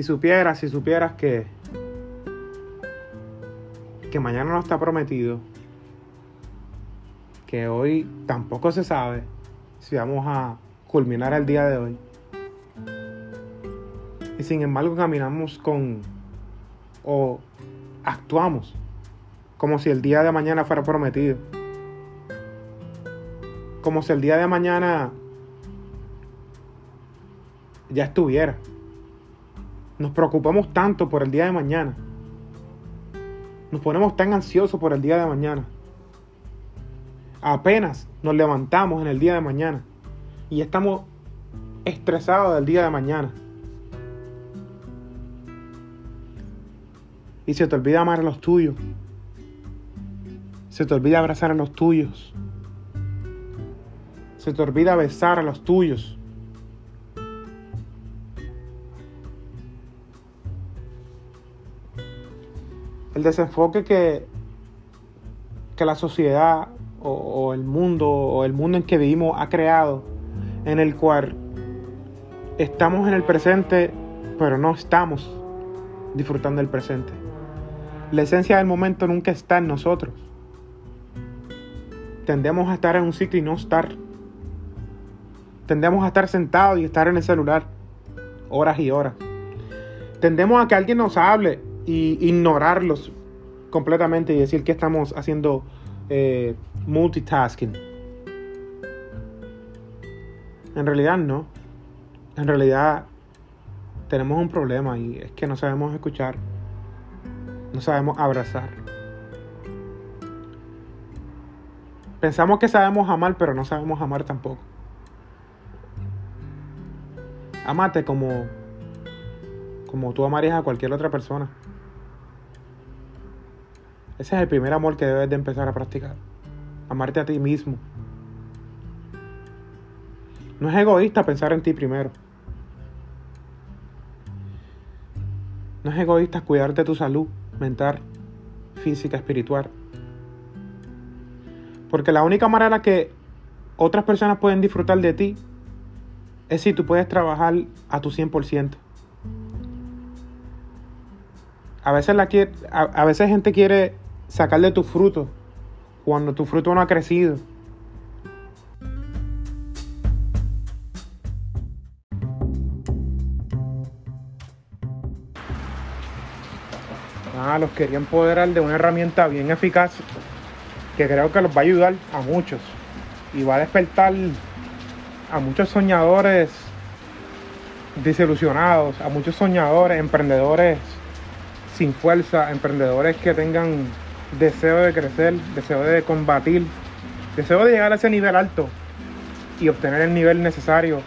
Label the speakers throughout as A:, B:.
A: Si supieras, si supieras que que mañana no está prometido, que hoy tampoco se sabe si vamos a culminar el día de hoy. Y sin embargo caminamos con o actuamos como si el día de mañana fuera prometido. Como si el día de mañana ya estuviera. Nos preocupamos tanto por el día de mañana. Nos ponemos tan ansiosos por el día de mañana. Apenas nos levantamos en el día de mañana y estamos estresados del día de mañana. Y se te olvida amar a los tuyos. Se te olvida abrazar a los tuyos. Se te olvida besar a los tuyos. El desenfoque que, que la sociedad o, el mundo o el mundo en que vivimos ha creado, en el cual estamos en el presente, pero no estamos disfrutando del presente. La esencia del momento nunca está en nosotros. Tendemos a estar en un sitio y no estar. Tendemos a estar sentados y estar en el celular horas y horas. Tendemos a que alguien nos hable y ignorarlos completamente y decir que estamos haciendo eh, multitasking. En realidad no. En realidad tenemos un problema y es que no sabemos escuchar. No sabemos abrazar. Pensamos que sabemos amar, pero no sabemos amar tampoco. Amate como como tú amarías a cualquier otra persona. Ese es el primer amor que debes de empezar a practicar. Amarte a ti mismo. No es egoísta pensar en ti primero. No es egoísta cuidarte tu salud mental, física, espiritual. Porque la única manera que otras personas pueden disfrutar de ti es si tú puedes trabajar a tu 100%. A veces, la a, a veces gente quiere sacarle tu fruto cuando tu fruto no ha crecido. Ah, los quería empoderar de una herramienta bien eficaz que creo que los va a ayudar a muchos y va a despertar a muchos soñadores desilusionados, a muchos soñadores, emprendedores sin fuerza, emprendedores que tengan deseo de crecer, deseo de combatir, deseo de llegar a ese nivel alto y obtener el nivel necesario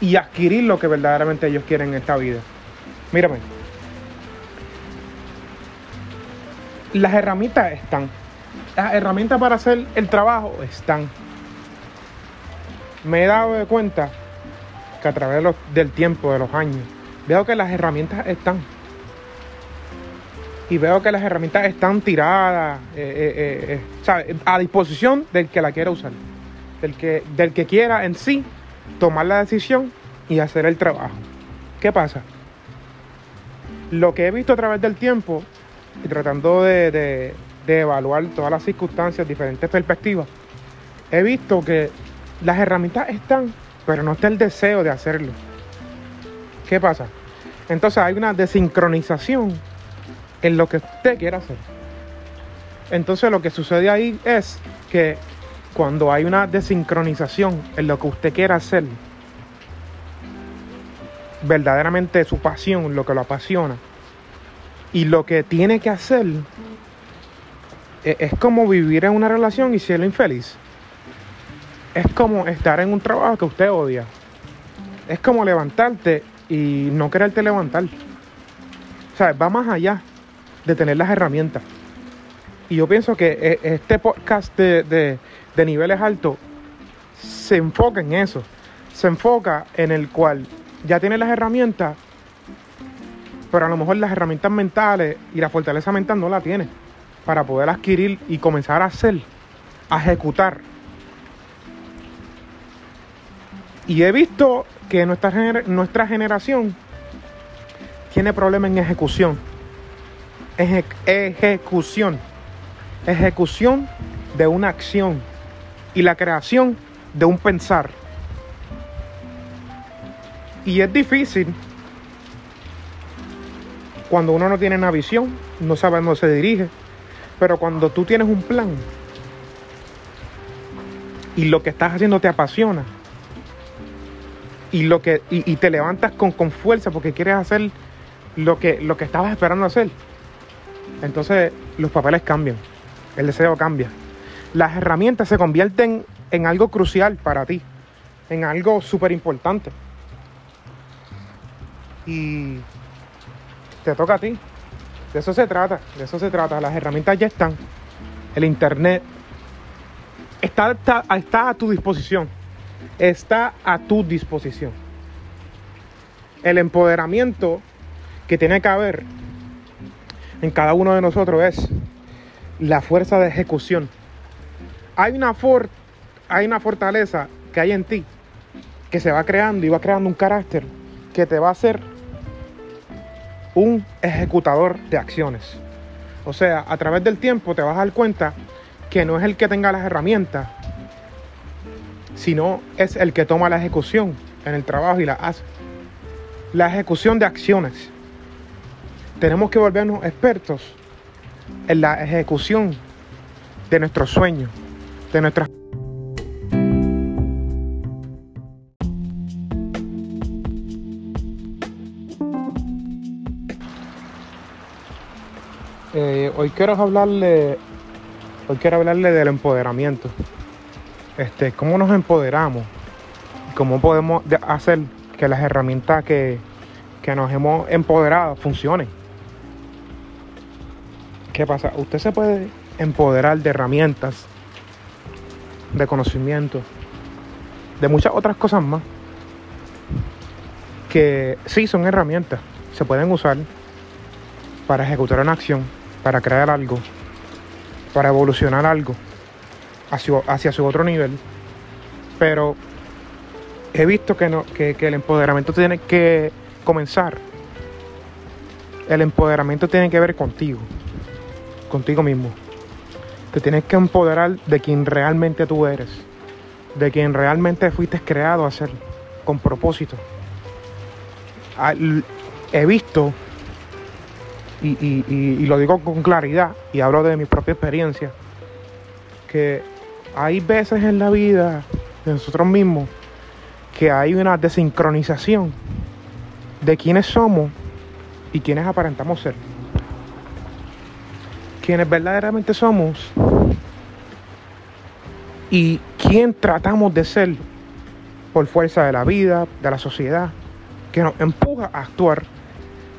A: y adquirir lo que verdaderamente ellos quieren en esta vida. Mírame, las herramientas están, las herramientas para hacer el trabajo están. Me he dado de cuenta que a través del tiempo, de los años, veo que las herramientas están y veo que las herramientas están tiradas, eh, eh, eh, eh, a disposición del que la quiera usar, del que, del que quiera en sí tomar la decisión y hacer el trabajo. ¿Qué pasa? Lo que he visto a través del tiempo y tratando de evaluar todas las circunstancias, diferentes perspectivas, he visto que las herramientas están, pero no está el deseo de hacerlo. ¿Qué pasa? Entonces hay una desincronización en lo que usted quiere hacer. Entonces lo que sucede ahí es que cuando hay una desincronización en lo que usted quiere hacer, verdaderamente su pasión, lo que lo apasiona, y lo que tiene que hacer e- es como vivir en una relación y ser infeliz. Es como estar en un trabajo que usted odia. Es como levantarte y no quererte levantar. O sea, va más allá de tener las herramientas. Y yo pienso que eh, este podcast de, de- niveles altos se enfoca en eso. Se enfoca en el cual ya tiene las herramientas, pero a lo mejor las herramientas mentales y la fortaleza mental no la tiene para poder adquirir y comenzar a hacer, a ejecutar. Y he visto que nuestra, nuestra generación tiene problema en ejecución. Eje- ejecución. Ejecución de una acción y la creación de un pensar. Y es difícil cuando uno no tiene una visión, no sabe dónde se dirige, pero cuando tú tienes un plan y lo que estás haciendo te apasiona y lo que y te levantas con, con fuerza porque quieres hacer lo que lo que estabas esperando hacer, entonces los papeles cambian, el deseo cambia, las herramientas se convierten en algo crucial para ti, en algo súper importante. Y te toca a ti. De eso se trata, de eso se trata. Las herramientas ya están. El internet está, está, está a tu disposición. Está a tu disposición. El empoderamiento que tiene que haber en cada uno de nosotros es la fuerza de ejecución. Hay una, for- hay una fortaleza que hay en ti que se va creando y va creando un carácter que te va a hacer un ejecutador de acciones. O sea, a través del tiempo te vas a dar cuenta que no es el que tenga las herramientas, sino es el que toma la ejecución en el trabajo y la hace. La ejecución de acciones. Tenemos que volvernos expertos en la ejecución de nuestros sueños, de nuestras Eh, hoy quiero hablarle, hoy quiero hablarle del empoderamiento. Este, cómo nos empoderamos, cómo podemos de- hacer que las herramientas que, que nos hemos empoderado funcionen. ¿Qué pasa? Usted se puede empoderar de herramientas, de conocimiento, de muchas otras cosas más que sí son herramientas, se pueden usar para ejecutar una acción, para crear algo, para evolucionar algo hacia, hacia su otro nivel. Pero he visto que, no, que, que el empoderamiento tiene que comenzar. El empoderamiento tiene que ver contigo, contigo mismo. Te tienes que empoderar de quien realmente tú eres, de quien realmente fuiste creado a ser, con propósito. He visto y lo digo con claridad y hablo de mi propia experiencia, que hay veces en la vida de nosotros mismos que hay una desincronización de quiénes somos y quiénes aparentamos ser. Quienes verdaderamente somos y quién tratamos de ser por fuerza de la vida, de la sociedad, que nos empuja a actuar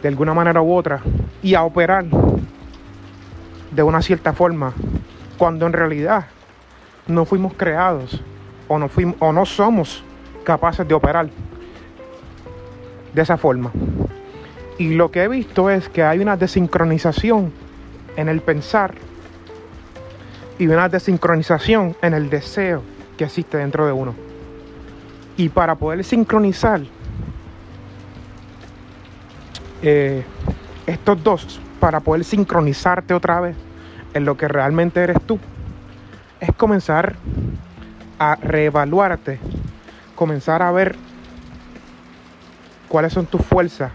A: de alguna manera u otra y a operar de una cierta forma cuando en realidad no fuimos creados o no, fuimos, o no somos capaces de operar de esa forma. Y lo que he visto es que hay una desincronización en el pensar y una desincronización en el deseo que existe dentro de uno. Y para poder sincronizar eh, estos dos para poder sincronizarte otra vez en lo que realmente eres tú, es comenzar a reevaluarte, comenzar a ver cuáles son tus fuerzas,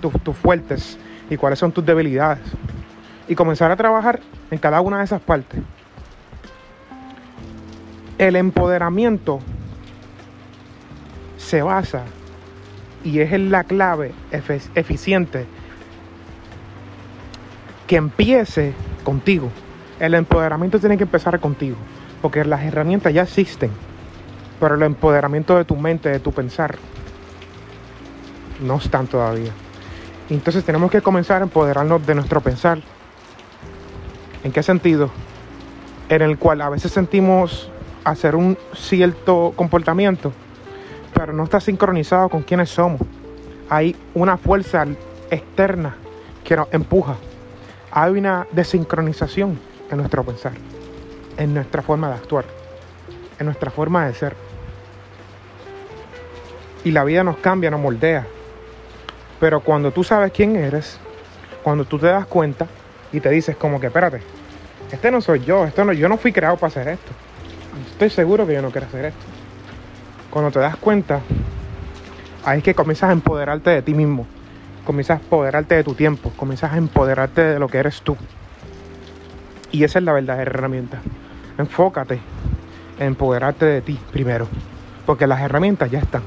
A: tus, tus fuertes y cuáles son tus debilidades. Y comenzar a trabajar en cada una de esas partes. El empoderamiento se basa y es la clave eficiente que empiece contigo. El empoderamiento tiene que empezar contigo, porque las herramientas ya existen, pero el empoderamiento de tu mente, de tu pensar, no están todavía. Entonces tenemos que comenzar a empoderarnos de nuestro pensar. ¿En qué sentido? En el cual a veces sentimos hacer un cierto comportamiento, pero no está sincronizado con quienes somos. Hay una fuerza externa que nos empuja. Hay una desincronización en nuestro pensar, en nuestra forma de actuar, en nuestra forma de ser. Y la vida nos cambia, nos moldea. Pero cuando tú sabes quién eres, cuando tú te das cuenta y te dices como que, espérate, este no soy yo, esto no, yo no fui creado para hacer esto. Estoy seguro que yo no quiero hacer esto. Cuando te das cuenta, ahí es que comienzas a empoderarte de ti mismo. Comienzas a empoderarte de tu tiempo. Comienzas a empoderarte de lo que eres tú. Y esa es la verdadera herramienta. Enfócate en empoderarte de ti primero. Porque las herramientas ya están.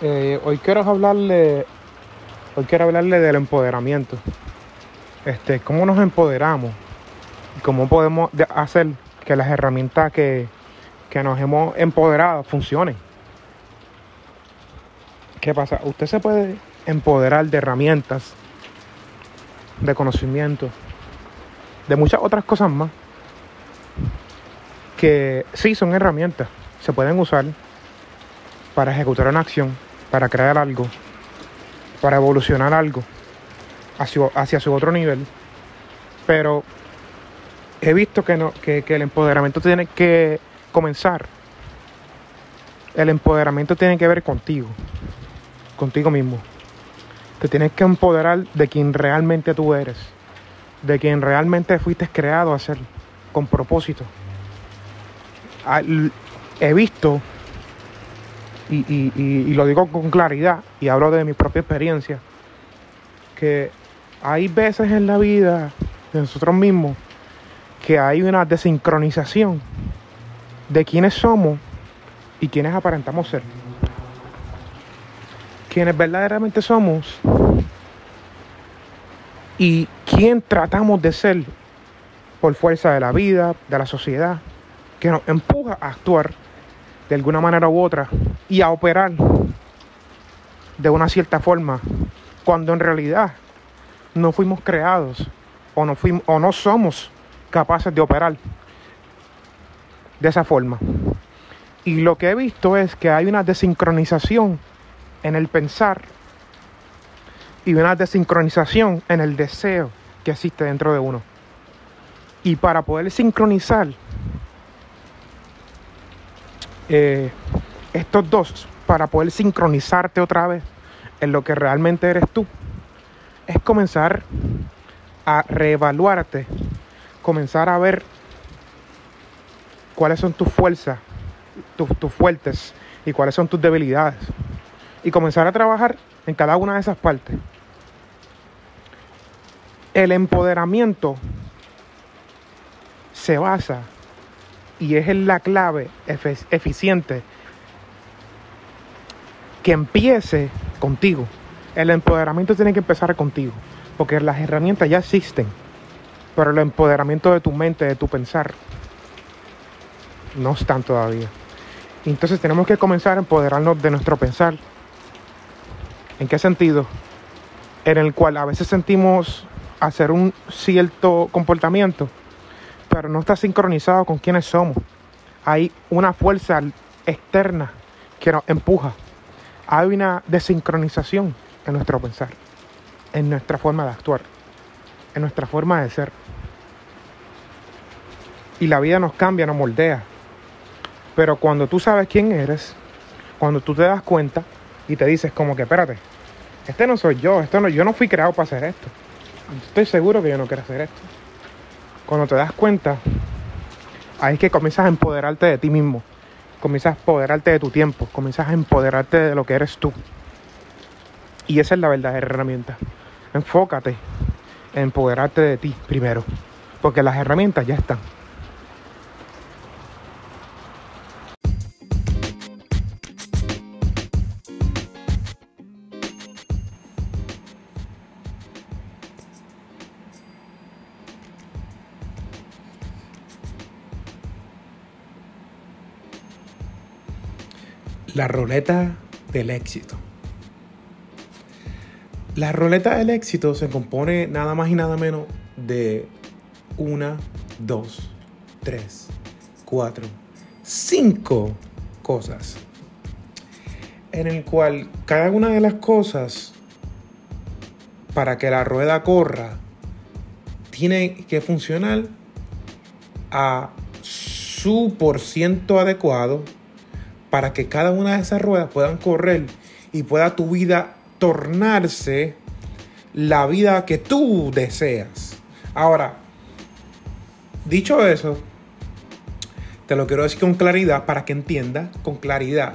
A: Eh, hoy quiero hablarle, hoy quiero hablarle del empoderamiento. Este, cómo nos empoderamos cómo podemos hacer que las herramientas que, que nos hemos empoderado funcionen. ¿Qué pasa? Usted se puede empoderar de herramientas, de conocimiento, de muchas otras cosas más que sí son herramientas, se pueden usar para ejecutar una acción, para crear algo, para evolucionar algo hacia, su otro nivel. Pero he visto que, no, que, el empoderamiento tiene que comenzar. El empoderamiento tiene que ver contigo, contigo mismo. Te tienes que empoderar de quien realmente tú eres, de quien realmente fuiste creado a ser, con propósito. He visto y, lo digo con claridad y hablo de mi propia experiencia, que hay veces en la vida de nosotros mismos que hay una desincronización de quiénes somos y quiénes aparentamos ser. Quienes verdaderamente somos y quién tratamos de ser por fuerza de la vida, de la sociedad, que nos empuja a actuar de alguna manera u otra y a operar de una cierta forma, cuando en realidad no fuimos creados o no, fuimos, o no somos capaces de operar de esa forma. Y lo que he visto es que hay una desincronización en el pensar y una desincronización en el deseo que existe dentro de uno. Y para poder sincronizar eh, estos dos para poder sincronizarte otra vez en lo que realmente eres tú, es comenzar a reevaluarte, comenzar a ver cuáles son tus fuerzas, tus, tus fuertes y cuáles son tus debilidades. Y comenzar a trabajar en cada una de esas partes. El empoderamiento se basa y es la clave eficiente que empiece contigo. El empoderamiento tiene que empezar contigo, porque las herramientas ya existen, pero el empoderamiento de tu mente, de tu pensar, no están todavía. Entonces tenemos que comenzar a empoderarnos de nuestro pensar. ¿En qué sentido? En el cual a veces sentimos hacer un cierto comportamiento pero no está sincronizado con quienes somos. Hay una fuerza externa que nos empuja. Hay una desincronización en nuestro pensar, en nuestra forma de actuar, en nuestra forma de ser. Y la vida nos cambia, nos moldea. Pero cuando tú sabes quién eres, cuando tú te das cuenta y te dices como que, espérate, este no soy yo, esto no, yo no fui creado para hacer esto. Estoy seguro que yo no quiero hacer esto. Cuando te das cuenta, ahí es que comienzas a empoderarte de ti mismo, comienzas a empoderarte de tu tiempo, comienzas a empoderarte de lo que eres tú. Y esa es la verdadera herramienta. Enfócate en empoderarte de ti primero, porque las herramientas ya están. La ruleta del éxito. La ruleta del éxito se compone nada más y nada menos de una, dos, tres, cuatro, cinco cosas. En el cual cada una de las cosas, para que la rueda corra, tiene que funcionar a su por ciento adecuado para que cada una de esas ruedas puedan correr y pueda tu vida tornarse la vida que tú deseas. Ahora, dicho eso, te lo quiero decir con claridad para que entiendas con claridad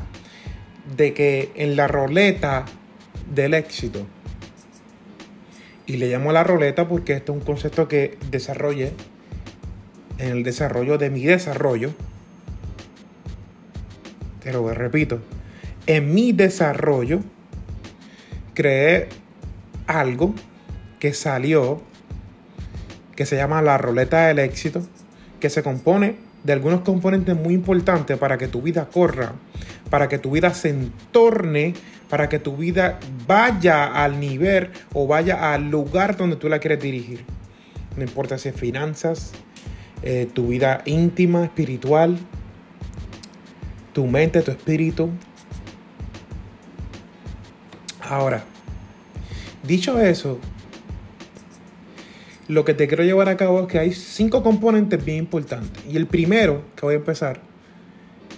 A: de que en la roleta del éxito, y le llamo la roleta porque este es un concepto que desarrollé en el desarrollo de mi desarrollo, te lo repito, en mi desarrollo creé algo que salió, que se llama la roleta del éxito, que se compone de algunos componentes muy importantes para que tu vida corra, para que tu vida se entorne, para que tu vida vaya al nivel o vaya al lugar donde tú la quieres dirigir. No importa si es finanzas, eh, tu vida íntima, espiritual, tu mente, tu espíritu. Ahora, dicho eso, lo que te quiero llevar a cabo es que hay cinco componentes bien importantes. Y el primero que voy a empezar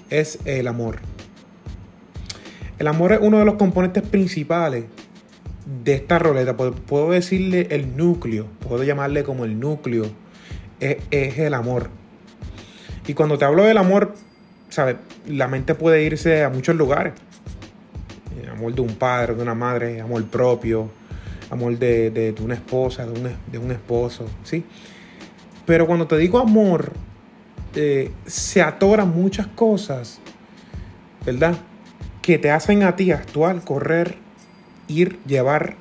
A: es el amor. El amor es uno de los componentes principales de esta roleta. Puedo decirle el núcleo, puedo llamarle como el núcleo. Es, es el amor. Y cuando te hablo del amor, La mente puede irse a muchos lugares. Amor de un padre, de una madre, amor propio, amor de, una esposa, de un, de un, esposo, ¿sí? Pero cuando te digo amor, eh, se atoran muchas cosas, ¿verdad? Que te hacen a ti actuar, correr, ir, llevar.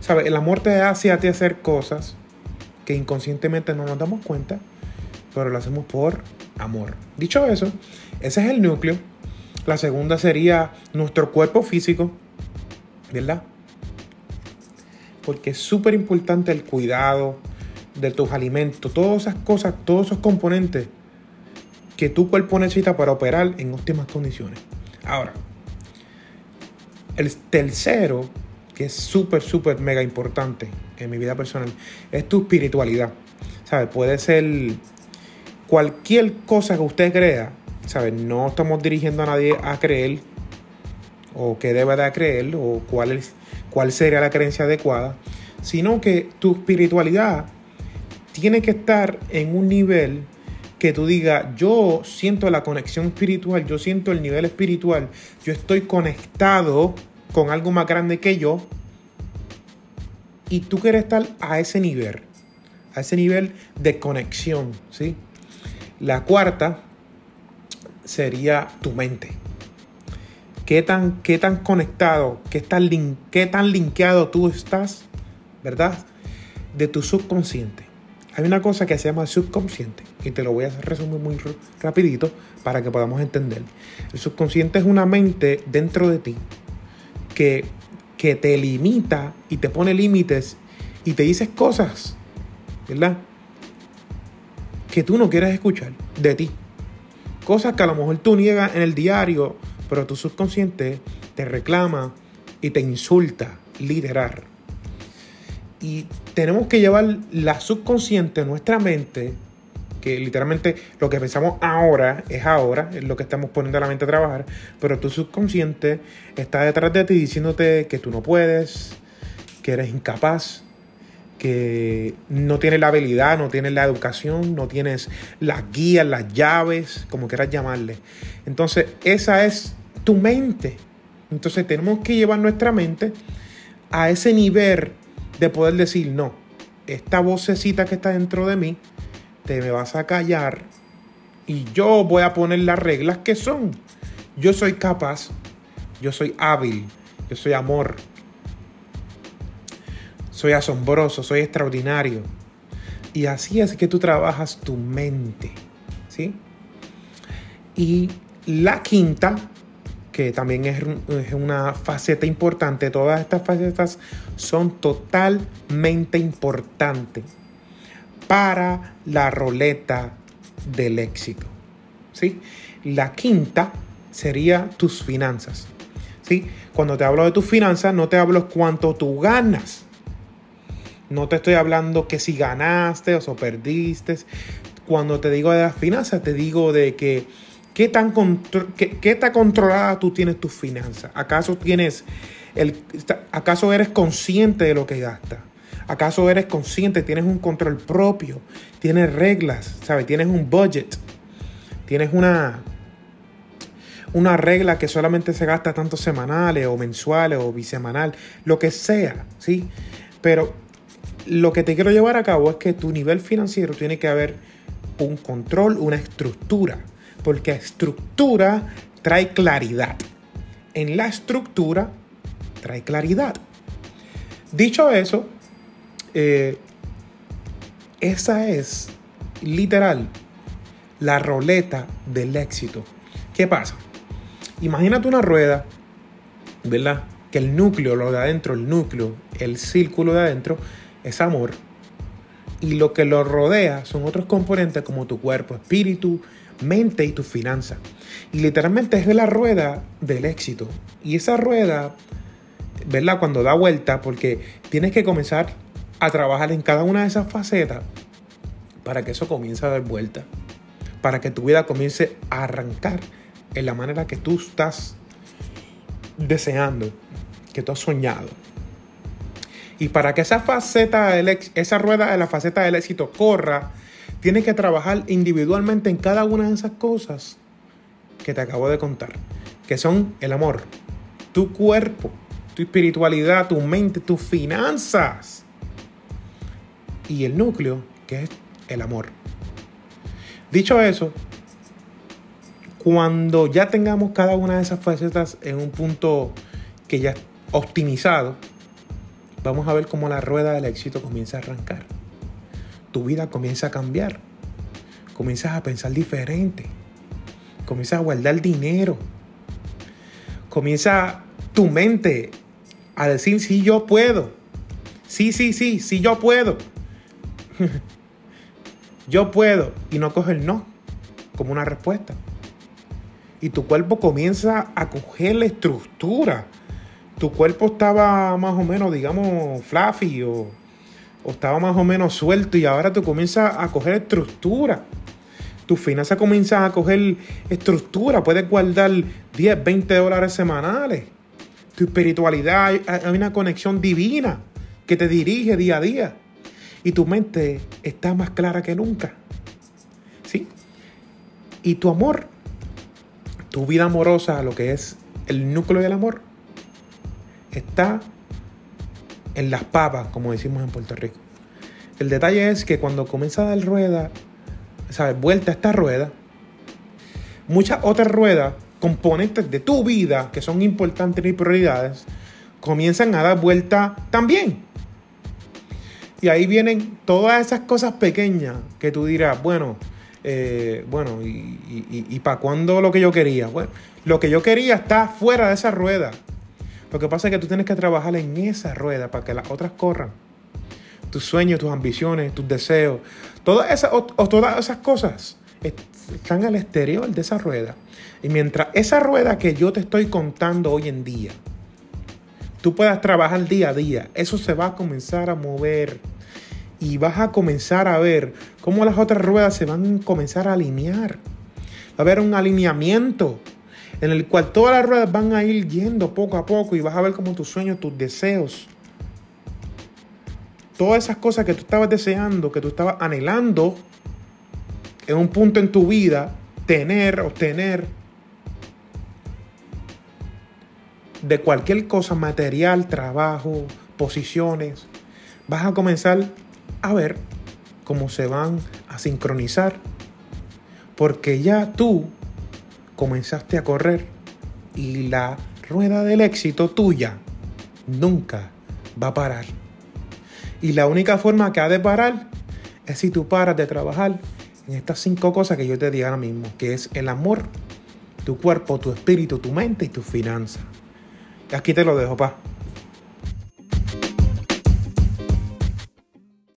A: ¿Sabes? El amor te hace a ti hacer cosas que inconscientemente no nos damos cuenta, pero lo hacemos por amor. Dicho eso, ese es el núcleo. La segunda sería nuestro cuerpo físico, ¿verdad? porque es súper importante el cuidado de tus alimentos, todas esas cosas, todos esos componentes que tu cuerpo necesita para operar en óptimas condiciones. Ahora, el tercero, que es súper, súper mega importante en mi vida personal, es tu espiritualidad. ¿Sabes? Puede ser cualquier cosa que usted crea, ¿sabes? No estamos dirigiendo a nadie a creer o que debe de creer o cuál cuál sería la creencia adecuada, sino que tu espiritualidad tiene que estar en un nivel que tú digas, yo siento la conexión espiritual, yo siento el nivel espiritual, yo estoy conectado con algo más grande que yo, y tú quieres estar a ese nivel, a ese nivel de conexión, ¿sí? La cuarta sería tu mente qué tan, qué tan conectado, qué tan, qué tan linkeado tú estás, ¿verdad? De tu subconsciente. Hay una cosa que se llama subconsciente y te lo voy a resumir muy rapidito para que podamos entender. El subconsciente es una mente dentro de ti que, que te limita y te pone límites y te dices cosas, ¿verdad? Que tú no quieres escuchar de ti. Cosas que a lo mejor tú niegas en el diario pero tu subconsciente te reclama y te insulta, liderar. Y tenemos que llevar la subconsciente, nuestra mente, que literalmente lo que pensamos ahora es ahora, es lo que estamos poniendo a la mente a trabajar, pero tu subconsciente está detrás de ti diciéndote que tú no puedes, que eres incapaz, que no tienes la habilidad, no tienes la educación, no tienes las guías, las llaves, como quieras llamarle. Entonces, esa es tu mente. Entonces, tenemos que llevar nuestra mente a ese nivel de poder decir, no, esta vocecita que está dentro de mí, te me vas a callar y yo voy a poner las reglas que son. Yo soy capaz, yo soy hábil, yo soy amor, soy asombroso, soy extraordinario. Y así es que tú trabajas tu mente. ¿Sí? Y la quinta, que también es, una faceta importante, todas estas facetas son totalmente importantes para la roleta del éxito. ¿Sí? La quinta sería tus finanzas. ¿Sí? Cuando te hablo de tus finanzas, no te hablo cuánto tú ganas. No te estoy hablando que si ganaste o perdiste. Cuando te digo de las finanzas, te digo de que qué tan, qué, tan controlada tú tienes tus finanzas. ¿Acaso tienes el, acaso eres consciente de lo que gastas? ¿Acaso eres consciente? Tienes un control propio, tienes reglas, ¿sabes? Tienes un budget, tienes una, una regla que solamente se gasta tanto semanales o mensuales o bisemanal, lo que sea, ¿sí? Pero lo que te quiero llevar a cabo es que tu nivel financiero tiene que haber un control, una estructura, porque estructura trae claridad. En la estructura trae claridad. Dicho eso, eh, esa es literal la roleta del éxito. ¿Qué pasa? Imagínate una rueda, ¿verdad? Que el núcleo, lo de adentro, el núcleo, el círculo de adentro, es amor. Y lo que lo rodea son otros componentes como tu cuerpo, espíritu, mente y tu finanza. Y literalmente es la rueda del éxito. Y esa rueda, ¿verdad? Cuando da vuelta, porque tienes que comenzar a trabajar en cada una de esas facetas para que eso comience a dar vuelta. Para que tu vida comience a arrancar en la manera que tú estás deseando, que tú has soñado. Y para que esa faceta, esa rueda de la faceta del éxito corra, tienes que trabajar individualmente en cada una de esas cosas que te acabo de contar, que son el amor, tu cuerpo, tu espiritualidad, tu mente, tus finanzas y el núcleo, que es el amor. Dicho eso, cuando ya tengamos cada una de esas facetas en un punto que ya optimizado, vamos a ver cómo la rueda del éxito comienza a arrancar. Tu vida comienza a cambiar. Comienzas a pensar diferente. Comienzas a guardar dinero. Comienza tu mente a decir, sí, yo puedo. Sí, sí, sí, sí, yo puedo. yo puedo. Y no coge el no como una respuesta. Y tu cuerpo comienza a coger la estructura tu cuerpo estaba más o menos, digamos, fluffy o, estaba más o menos suelto y ahora tú comienzas a coger estructura. Tu finanzas comienzan a coger estructura. Puedes guardar 10, 20 dólares semanales. Tu espiritualidad, hay una conexión divina que te dirige día a día. Y tu mente está más clara que nunca. ¿Sí? Y tu amor, tu vida amorosa, lo que es el núcleo del amor, está en las papas, como decimos en Puerto Rico. El detalle es que cuando comienza a dar rueda, ¿sabes? Vuelta a esta rueda, muchas otras ruedas, componentes de tu vida que son importantes y prioridades, comienzan a dar vuelta también. Y ahí vienen todas esas cosas pequeñas que tú dirás, bueno, eh, bueno, ¿y, y para cuándo lo que yo quería? Bueno, lo que yo quería está fuera de esa rueda. Lo que pasa es que tú tienes que trabajar en esa rueda para que las otras corran. Tus sueños, tus ambiciones, tus deseos, todas esas, todas esas cosas están al exterior de esa rueda. Y mientras esa rueda que yo te estoy contando hoy en día, tú puedas trabajar día a día, eso se va a comenzar a mover. Y vas a comenzar a ver cómo las otras ruedas se van a comenzar a alinear. Va a haber un alineamiento en el cual todas las ruedas van a ir yendo poco a poco y vas a ver como tus sueños, tus deseos, todas esas cosas que tú estabas deseando, que tú estabas anhelando en un punto en tu vida, tener, obtener, de cualquier cosa, material, trabajo, posiciones, vas a comenzar a ver cómo se van a sincronizar. Porque ya tú comenzaste a correr y la rueda del éxito tuya nunca va a parar. Y la única forma que ha de parar es si tú paras de trabajar en estas cinco cosas que yo te digo ahora mismo, que es el amor, tu cuerpo, tu espíritu, tu mente y tu finanza. Aquí te lo dejo, pa.